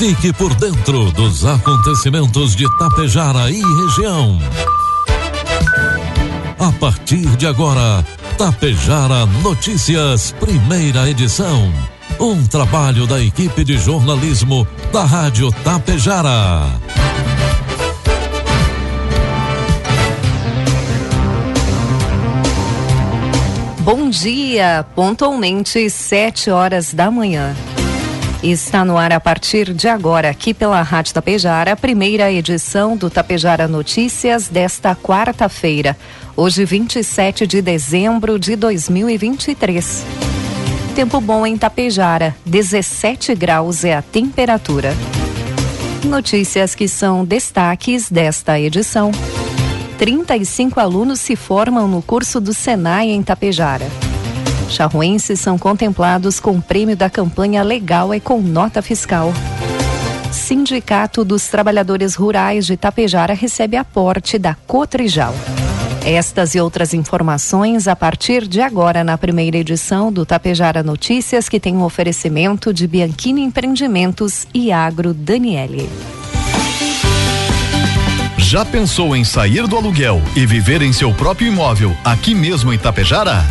Fique por dentro dos acontecimentos de Tapejara e região. A partir de agora, Tapejara Notícias, primeira edição. Um trabalho da equipe de jornalismo da Rádio Tapejara. Bom dia, pontualmente sete horas da manhã. Está no ar a partir de agora, aqui pela Rádio Tapejara, a primeira edição do Tapejara Notícias desta quarta-feira, hoje 27 de dezembro de 2023. Tempo bom em Tapejara, 17 graus é a temperatura. Notícias que são destaques desta edição. 35 alunos se formam no curso do Senai em Tapejara. Charruenses são contemplados com o prêmio da campanha Legal e com nota fiscal. Sindicato dos Trabalhadores Rurais de Tapejara recebe aporte da Cotrijal. Estas e outras informações a partir de agora na primeira edição do Tapejara Notícias, que tem um oferecimento de Bianchini Empreendimentos e Agro Daniele. Já pensou em sair do aluguel e viver em seu próprio imóvel aqui mesmo em Tapejara?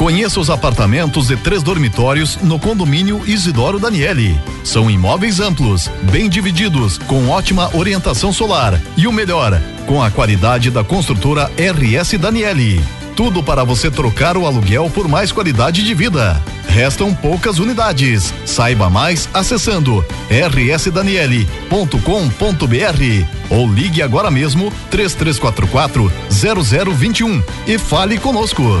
Conheça os apartamentos de três dormitórios no condomínio Isidoro Daniele. São imóveis amplos, bem divididos, com ótima orientação solar e o melhor, com a qualidade da construtora RS Daniele. Tudo para você trocar o aluguel por mais qualidade de vida. Restam poucas unidades. Saiba mais acessando rsdaniele.com.br ou ligue agora mesmo 3344 0021 e fale conosco.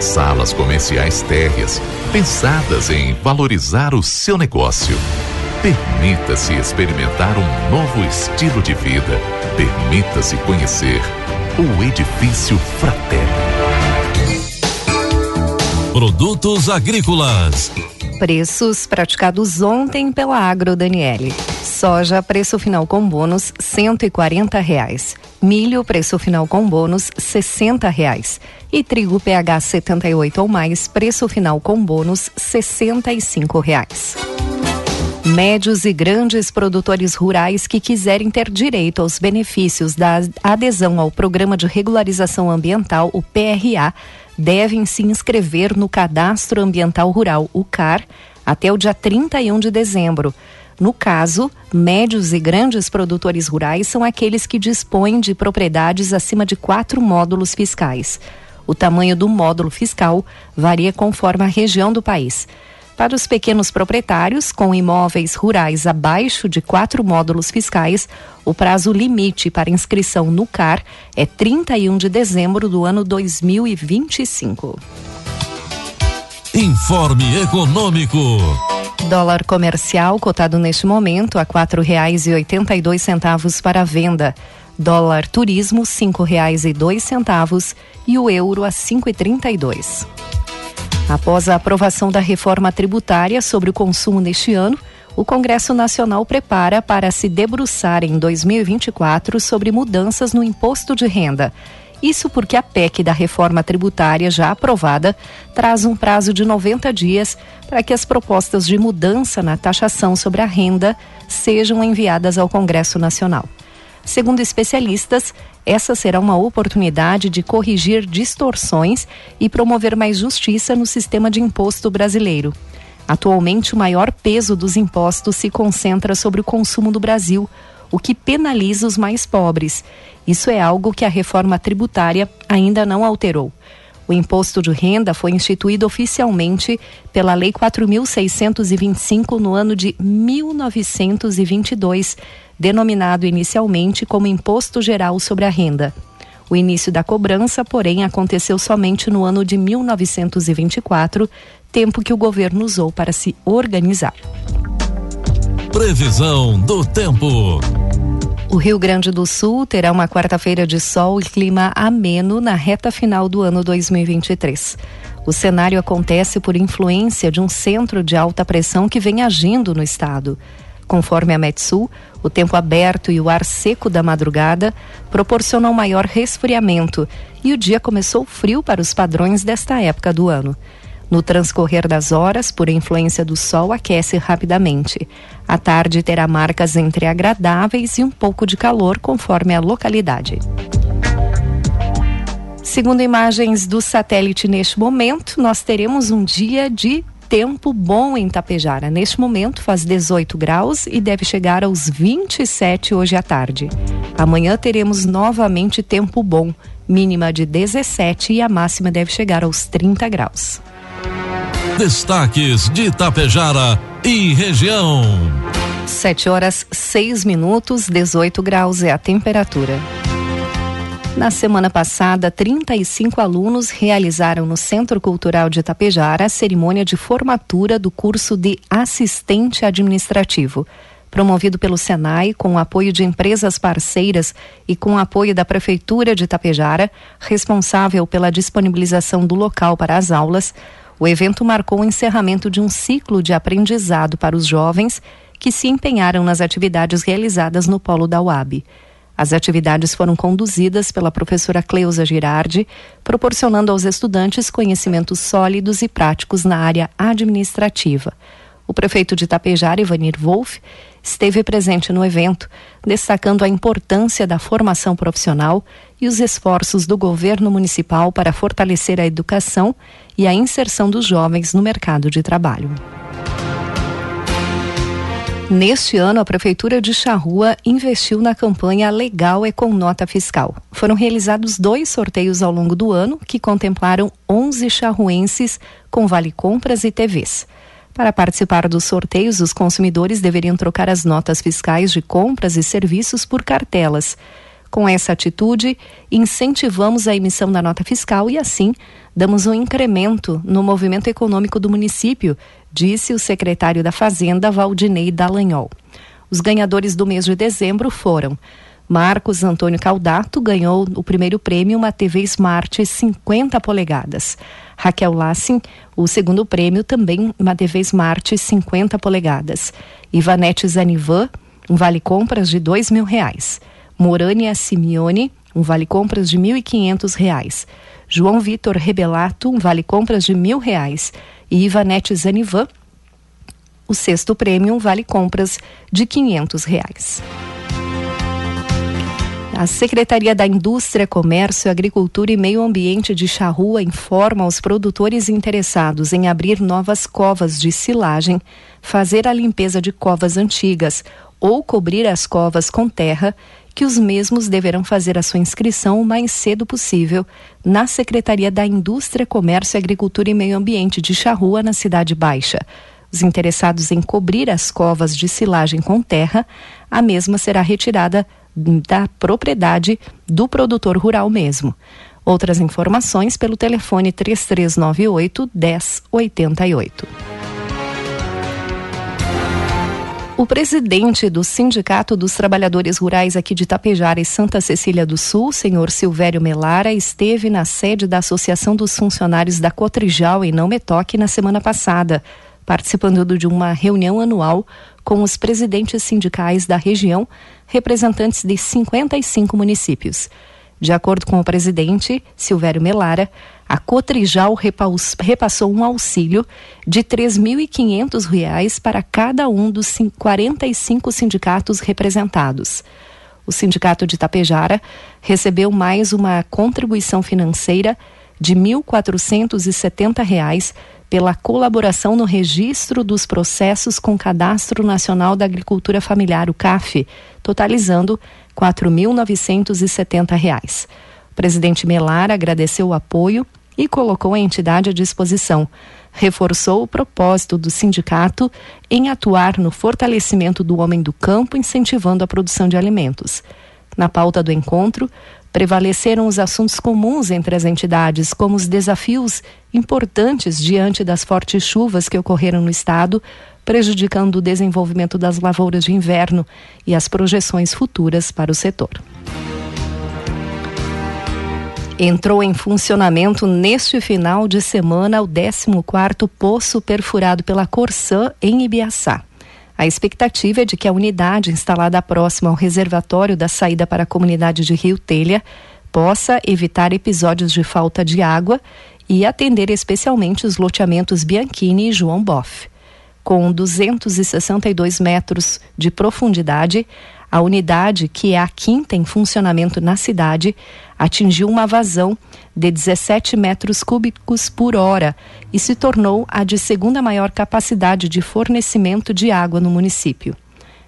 Salas comerciais térreas, pensadas em valorizar o seu negócio. Permita-se experimentar um novo estilo de vida. Permita-se conhecer o Edifício Fratelli. Produtos agrícolas. Preços praticados ontem pela Agro Daniele. Soja, preço final com bônus, cento e quarenta reais. Milho, preço final com bônus, sessenta reais. E trigo PH 78 ou mais, preço final com bônus, sessenta e cinco reais. Médios e grandes produtores rurais que quiserem ter direito aos benefícios da adesão ao Programa de Regularização Ambiental, o PRA, devem se inscrever no Cadastro Ambiental Rural, o CAR, até o dia 31 de dezembro. No caso, médios e grandes produtores rurais são aqueles que dispõem de propriedades acima de quatro módulos fiscais. O tamanho do módulo fiscal varia conforme a região do país. Para os pequenos proprietários com imóveis rurais abaixo de quatro módulos fiscais, o prazo limite para inscrição no CAR é 31 de dezembro do ano 2025. Informe Econômico. Dólar comercial cotado neste momento a dois centavos para venda. Dólar turismo cinco reais e dois centavos e o euro a cinco e trinta e dois. Após a aprovação da reforma tributária sobre o consumo neste ano, o Congresso Nacional prepara para se debruçar em 2024 sobre mudanças no imposto de renda. Isso porque a PEC da reforma tributária já aprovada traz um prazo de 90 dias para que as propostas de mudança na taxação sobre a renda sejam enviadas ao Congresso Nacional. Segundo especialistas, essa será uma oportunidade de corrigir distorções e promover mais justiça no sistema de imposto brasileiro. Atualmente, o maior peso dos impostos se concentra sobre o consumo do Brasil, o que penaliza os mais pobres. Isso é algo que a reforma tributária ainda não alterou. O imposto de renda foi instituído oficialmente pela Lei 4.625 no ano de 1922, denominado inicialmente como Imposto Geral sobre a Renda. O início da cobrança, porém, aconteceu somente no ano de 1924, tempo que o governo usou para se organizar. Previsão do tempo. O Rio Grande do Sul terá uma quarta-feira de sol e clima ameno na reta final do ano 2023. O cenário acontece por influência de um centro de alta pressão que vem agindo no estado. Conforme a Metsul, o tempo aberto e o ar seco da madrugada proporcionam maior resfriamento e o dia começou frio para os padrões desta época do ano. No transcorrer das horas, por influência do sol, aquece rapidamente. A tarde terá marcas entre agradáveis e um pouco de calor, conforme a localidade. Segundo imagens do satélite neste momento, nós teremos um dia de tempo bom em Tapejara. Neste momento faz 18 graus e deve chegar aos 27 hoje à tarde. Amanhã teremos novamente tempo bom, mínima de 17 e a máxima deve chegar aos 30 graus. Destaques de Itapejara e região. 7 horas 6 minutos, 18 graus é a temperatura. Na semana passada, 35 alunos realizaram no Centro Cultural de Itapejara a cerimônia de formatura do curso de assistente administrativo. Promovido pelo Senai, com o apoio de empresas parceiras e com o apoio da Prefeitura de Itapejara, responsável pela disponibilização do local para as aulas, o evento marcou o encerramento de um ciclo de aprendizado para os jovens que se empenharam nas atividades realizadas no polo da UAB. As atividades foram conduzidas pela professora Cleusa Girardi, proporcionando aos estudantes conhecimentos sólidos e práticos na área administrativa. O prefeito de Itapejara, Ivanir Wolff, esteve presente no evento, destacando a importância da formação profissional e os esforços do governo municipal para fortalecer a educação e a inserção dos jovens no mercado de trabalho. Neste ano, a Prefeitura de Charrua investiu na campanha Legal é com Nota Fiscal. Foram realizados dois sorteios ao longo do ano que contemplaram 11 charruenses com vale compras e TVs. Para participar dos sorteios, os consumidores deveriam trocar as notas fiscais de compras e serviços por cartelas. Com essa atitude, incentivamos a emissão da nota fiscal e, assim, damos um incremento no movimento econômico do município, disse o secretário da Fazenda, Valdinei Dallagnol. Os ganhadores do mês de dezembro foram Marcos Antônio Caldato ganhou o primeiro prêmio, uma TV Smart 50 polegadas. Raquel Lassin, o segundo prêmio, também uma TV Smart 50 polegadas. Ivanete Zanivan, um vale compras de dois mil reais. Morânia Simeone, um vale compras de mil e quinhentos reais. João Vitor Rebelato, um vale compras de mil reais. E Ivanete Zanivan, o sexto prêmio, um vale compras de quinhentos reais. A Secretaria da Indústria, Comércio, Agricultura e Meio Ambiente de Charrua informa aos produtores interessados em abrir novas covas de silagem, fazer a limpeza de covas antigas ou cobrir as covas com terra que os mesmos deverão fazer a sua inscrição o mais cedo possível na Secretaria da Indústria, Comércio, Agricultura e Meio Ambiente de Charrua, na Cidade Baixa. Os interessados em cobrir as covas de silagem com terra, a mesma será retirada da propriedade do produtor rural mesmo. Outras informações pelo telefone 3398 1088. O presidente do Sindicato dos Trabalhadores Rurais aqui de Tapejara e Santa Cecília do Sul, senhor Silvério Melara, esteve na sede da Associação dos Funcionários da Cotrijal em Não Metoque na semana passada, participando de uma reunião anual com os presidentes sindicais da região, representantes de 55 municípios. De acordo com o presidente, Silvério Melara, a Cotrijal repassou um auxílio de R$ 3.500 para cada um dos 45 sindicatos representados. O sindicato de Tapejara recebeu mais uma contribuição financeira de R$ 1.470 pela colaboração no registro dos processos com Cadastro Nacional da Agricultura Familiar, o CAF, totalizando R$ 4.970. O presidente Melar agradeceu o apoio e colocou a entidade à disposição. Reforçou o propósito do sindicato em atuar no fortalecimento do homem do campo, incentivando a produção de alimentos. Na pauta do encontro, prevaleceram os assuntos comuns entre as entidades, como os desafios importantes diante das fortes chuvas que ocorreram no estado, prejudicando o desenvolvimento das lavouras de inverno e as projeções futuras para o setor. Entrou em funcionamento neste final de semana o 14º poço perfurado pela Corsã em Ibiaçá. A expectativa é de que a unidade instalada próxima ao reservatório da saída para a comunidade de Rio Telha possa evitar episódios de falta de água e atender especialmente os loteamentos Bianchini e João Boff. Com 262 metros de profundidade, a unidade, que é a quinta em funcionamento na cidade, atingiu uma vazão de 17 metros cúbicos por hora e se tornou a de segunda maior capacidade de fornecimento de água no município.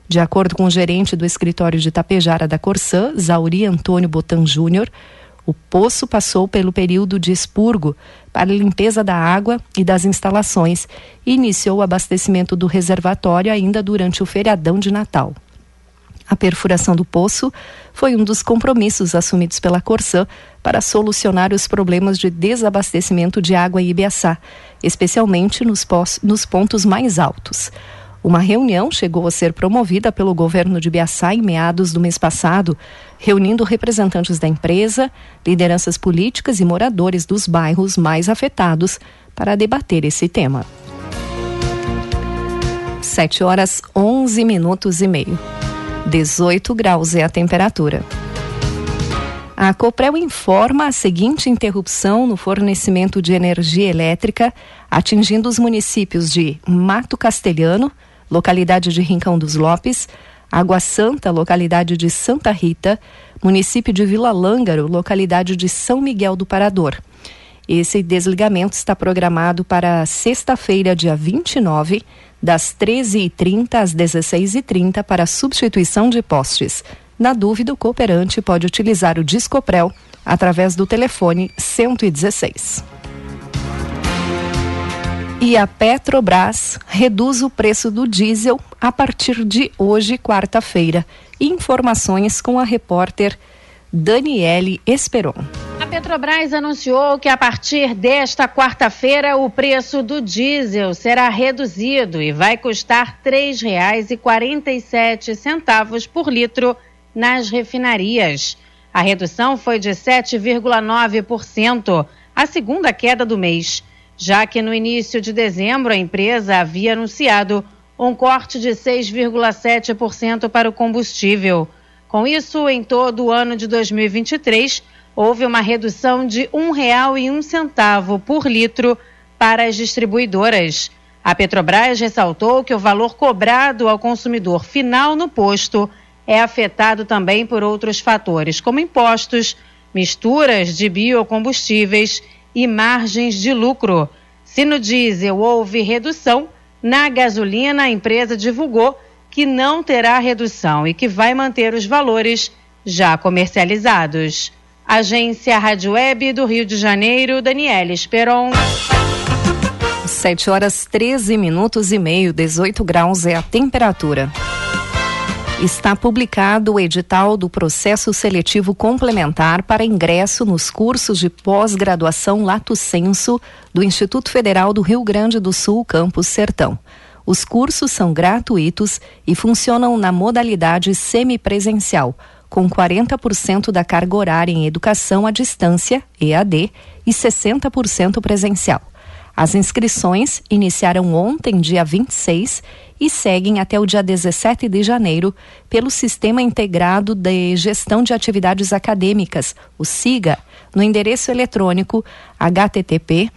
De acordo com o gerente do escritório de Tapejara da Corsã, Zauri Antônio Botan Júnior, o poço passou pelo período de expurgo para limpeza da água e das instalações e iniciou o abastecimento do reservatório ainda durante o feriadão de Natal. A perfuração do poço foi um dos compromissos assumidos pela Corsã para solucionar os problemas de desabastecimento de água em Ibiaçá, especialmente nos, nos pontos mais altos. Uma reunião chegou a ser promovida pelo governo de Ibiaçá em meados do mês passado, reunindo representantes da empresa, lideranças políticas e moradores dos bairros mais afetados para debater esse tema. 7 horas 11 minutos e meio. 18 graus é a temperatura. A Coprel informa a seguinte interrupção no fornecimento de energia elétrica, atingindo os municípios de Mato Castelhano, localidade de Rincão dos Lopes, Água Santa, localidade de Santa Rita, município de Vila Lângaro, localidade de São Miguel do Parador. Esse desligamento está programado para sexta-feira, dia 29, das 13h30 às 16h30 para substituição de postes. Na dúvida, o cooperante pode utilizar o Discoprel através do telefone 116. E a Petrobras reduz o preço do diesel a partir de hoje, quarta-feira. Informações com a repórter Daniele Esperon. A Petrobras anunciou que a partir desta quarta-feira o preço do diesel será reduzido e vai custar R$ 3,47 por litro nas refinarias. A redução foi de 7,9%, a segunda queda do mês, já que no início de dezembro a empresa havia anunciado um corte de 6,7% para o combustível. Com isso, em todo o ano de 2023, houve uma redução de um centavo por litro para as distribuidoras. A Petrobras ressaltou que o valor cobrado ao consumidor final no posto é afetado também por outros fatores, como impostos, misturas de biocombustíveis e margens de lucro. Se no diesel houve redução, na gasolina a empresa divulgou que não terá redução e que vai manter os valores já comercializados. Agência Rádio Web do Rio de Janeiro, Daniela Esperon. 7 horas 13 minutos e meio, 18 graus é a temperatura. Está publicado o edital do processo seletivo complementar para ingresso nos cursos de pós-graduação Lato Senso do Instituto Federal do Rio Grande do Sul, Campus Sertão. Os cursos são gratuitos e funcionam na modalidade semipresencial com 40% da carga horária em educação à distância, EAD, e 60% presencial. As inscrições iniciaram ontem, dia 26, e seguem até o dia 17 de janeiro pelo Sistema Integrado de Gestão de Atividades Acadêmicas, o SIGA, no endereço eletrônico http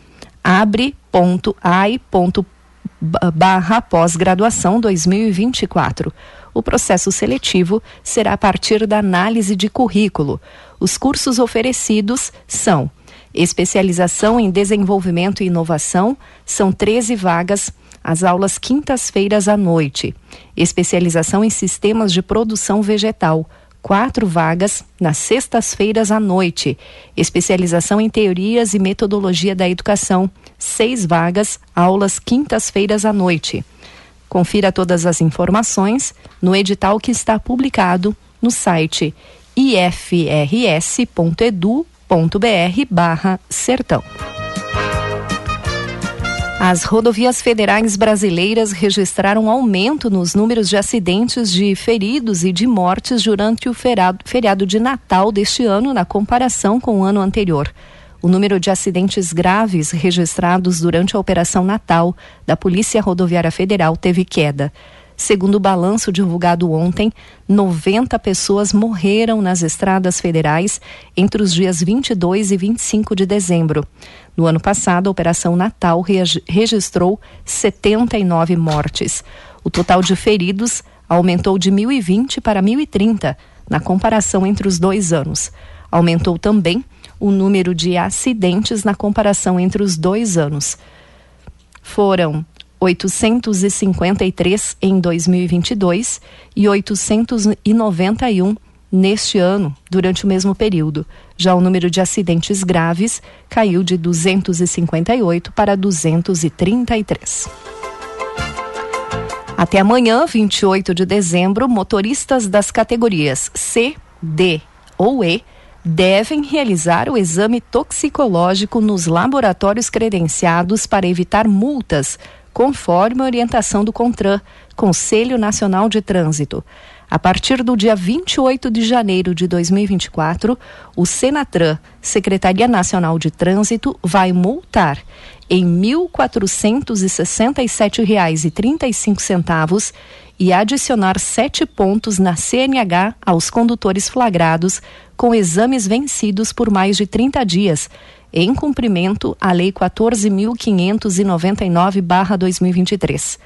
abre.ai.barra pós-graduação 2024. O processo seletivo será a partir da análise de currículo. Os cursos oferecidos são especialização em desenvolvimento e inovação, são 13 vagas, as aulas quintas-feiras à noite. Especialização em sistemas de produção vegetal, quatro vagas nas sextas-feiras à noite. Especialização em teorias e metodologia da educação, seis vagas, aulas quintas-feiras à noite. Confira todas as informações no edital que está publicado no site ifrs.edu.br barra sertão. As rodovias federais brasileiras registraram aumento nos números de acidentes de feridos e de mortes durante o feriado, de Natal deste ano, na comparação com o ano anterior. O número de acidentes graves registrados durante a Operação Natal da Polícia Rodoviária Federal teve queda. Segundo o balanço divulgado ontem, 90 pessoas morreram nas estradas federais entre os dias 22 e 25 de dezembro. No ano passado, a Operação Natal registrou 79 mortes. O total de feridos aumentou de 1.020 para 1.030 na comparação entre os dois anos. Aumentou também o número de acidentes na comparação entre os dois anos. Foram 853 em 2022 e 891 neste ano, durante o mesmo período. Já o número de acidentes graves caiu de 258 para 233. Até amanhã, 28 de dezembro, motoristas das categorias C, D ou E devem realizar o exame toxicológico nos laboratórios credenciados para evitar multas conforme a orientação do CONTRAN, Conselho Nacional de Trânsito. A partir do dia 28 de janeiro de 2024, o Senatran, Secretaria Nacional de Trânsito, vai multar em R$ 1.467,35 e adicionar sete pontos na CNH aos condutores flagrados com exames vencidos por mais de 30 dias em cumprimento à Lei 14.599-2023.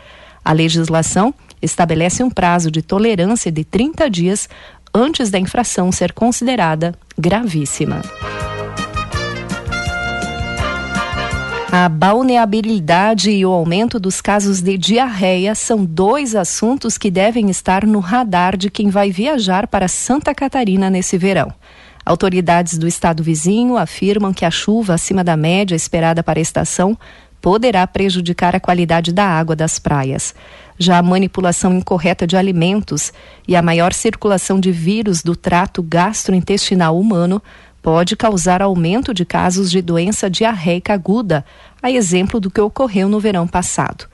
A legislação estabelece um prazo de tolerância de 30 dias antes da infração ser considerada gravíssima. A balneabilidade e o aumento dos casos de diarreia são dois assuntos que devem estar no radar de quem vai viajar para Santa Catarina nesse verão. Autoridades do estado vizinho afirmam que a chuva acima da média esperada para a estação poderá prejudicar a qualidade da água das praias. Já a manipulação incorreta de alimentos e a maior circulação de vírus do trato gastrointestinal humano pode causar aumento de casos de doença diarreica aguda, a exemplo do que ocorreu no verão passado.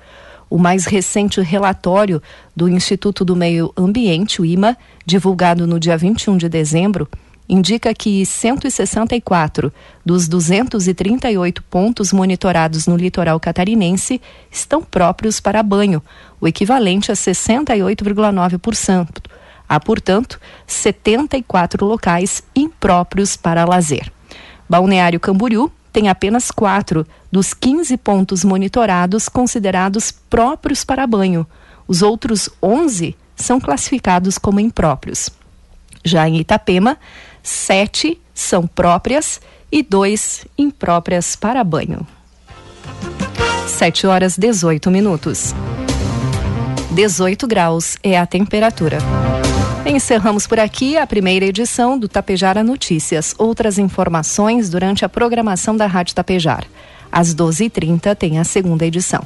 O mais recente relatório do Instituto do Meio Ambiente, o IMA, divulgado no dia 21 de dezembro, indica que 164 dos 238 pontos monitorados no litoral catarinense estão próprios para banho, o equivalente a 68,9%. Há, portanto, 74 locais impróprios para lazer. Balneário Camboriú tem apenas quatro dos 15 pontos monitorados considerados próprios para banho. Os outros 11 são classificados como impróprios. Já em Itapema, sete são próprias e dois impróprias para banho. 7 horas 18 minutos. 18 graus é a temperatura. Encerramos por aqui a primeira edição do Tapejara Notícias. Outras informações durante a programação da Rádio Tapejar. Às 12h30 tem a segunda edição.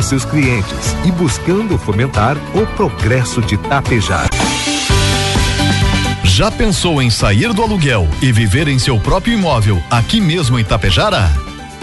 seus clientes e buscando buscando fomentar o progresso de Tapejar. Já pensou em sair do aluguel e viver em seu próprio imóvel aqui mesmo em Tapejara?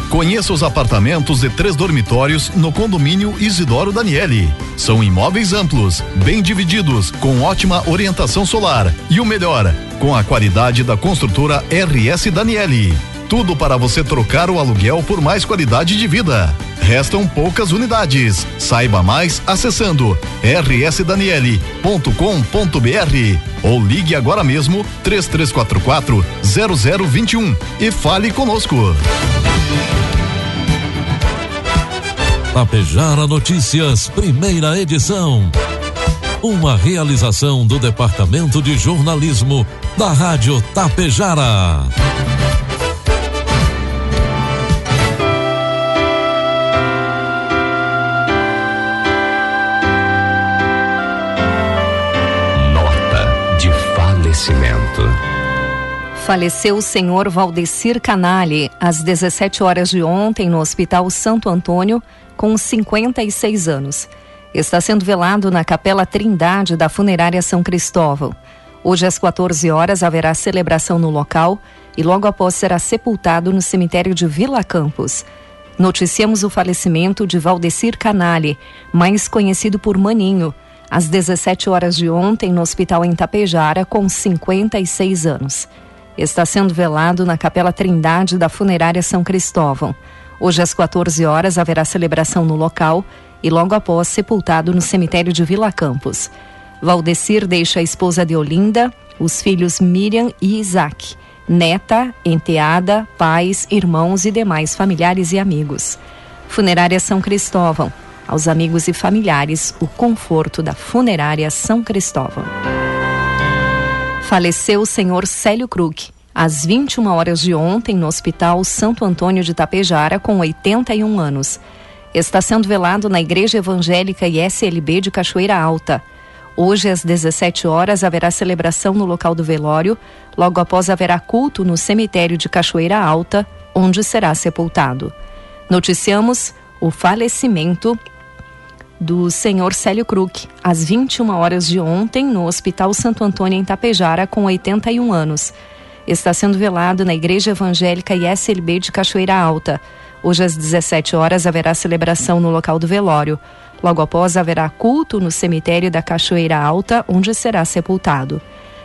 Conheça os apartamentos de três dormitórios no condomínio Isidoro Daniele. São imóveis amplos, bem divididos, com ótima orientação solar e o melhor, com a qualidade da construtora RS Daniele. Tudo para você trocar o aluguel por mais qualidade de vida. Restam poucas unidades. Saiba mais acessando rsdaniele.com.br ou ligue agora mesmo 3344 0021 e fale conosco. Tapejara Notícias, primeira edição. Uma realização do Departamento de Jornalismo da Rádio Tapejara. Faleceu o senhor Valdecir Canale às 17 horas de ontem no Hospital Santo Antônio, com 56 anos. Está sendo velado na Capela Trindade da Funerária São Cristóvão. Hoje às 14 horas haverá celebração no local e logo após será sepultado no cemitério de Vila Campos. Noticiamos o falecimento de Valdecir Canale, mais conhecido por Maninho, às 17 horas de ontem no hospital em Tapejara, com 56 anos. Está sendo velado na Capela Trindade da Funerária São Cristóvão. Hoje às 14 horas haverá celebração no local e logo após sepultado no cemitério de Vila Campos. Valdecir deixa a esposa de Olinda, os filhos Miriam e Isaac neta, enteada, pais, irmãos e demais familiares e amigos. Funerária São Cristóvão. Aos amigos e familiares, o conforto da Funerária São Cristóvão. Faleceu o senhor Célio Krug, às 21 horas de ontem, no Hospital Santo Antônio de Tapejara, com 81 anos. Está sendo velado na Igreja Evangélica ISLB de Cachoeira Alta. Hoje, às 17 horas, haverá celebração no local do velório. Logo após, haverá culto no cemitério de Cachoeira Alta, onde será sepultado. Noticiamos o falecimento do senhor Célio Kruk, às 21 horas de ontem, no Hospital Santo Antônio, em Tapejara, com 81 anos. Está sendo velado na Igreja Evangélica ISLB de Cachoeira Alta. Hoje, às 17 horas, haverá celebração no local do velório. Logo após, haverá culto no cemitério da Cachoeira Alta, onde será sepultado.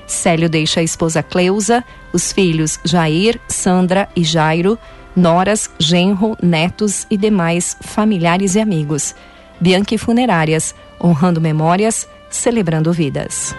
Célio deixa a esposa Cleusa, os filhos Jair, Sandra e Jairo, noras, genro, netos e demais familiares e amigos. Bianchi Funerárias, honrando memórias, celebrando vidas.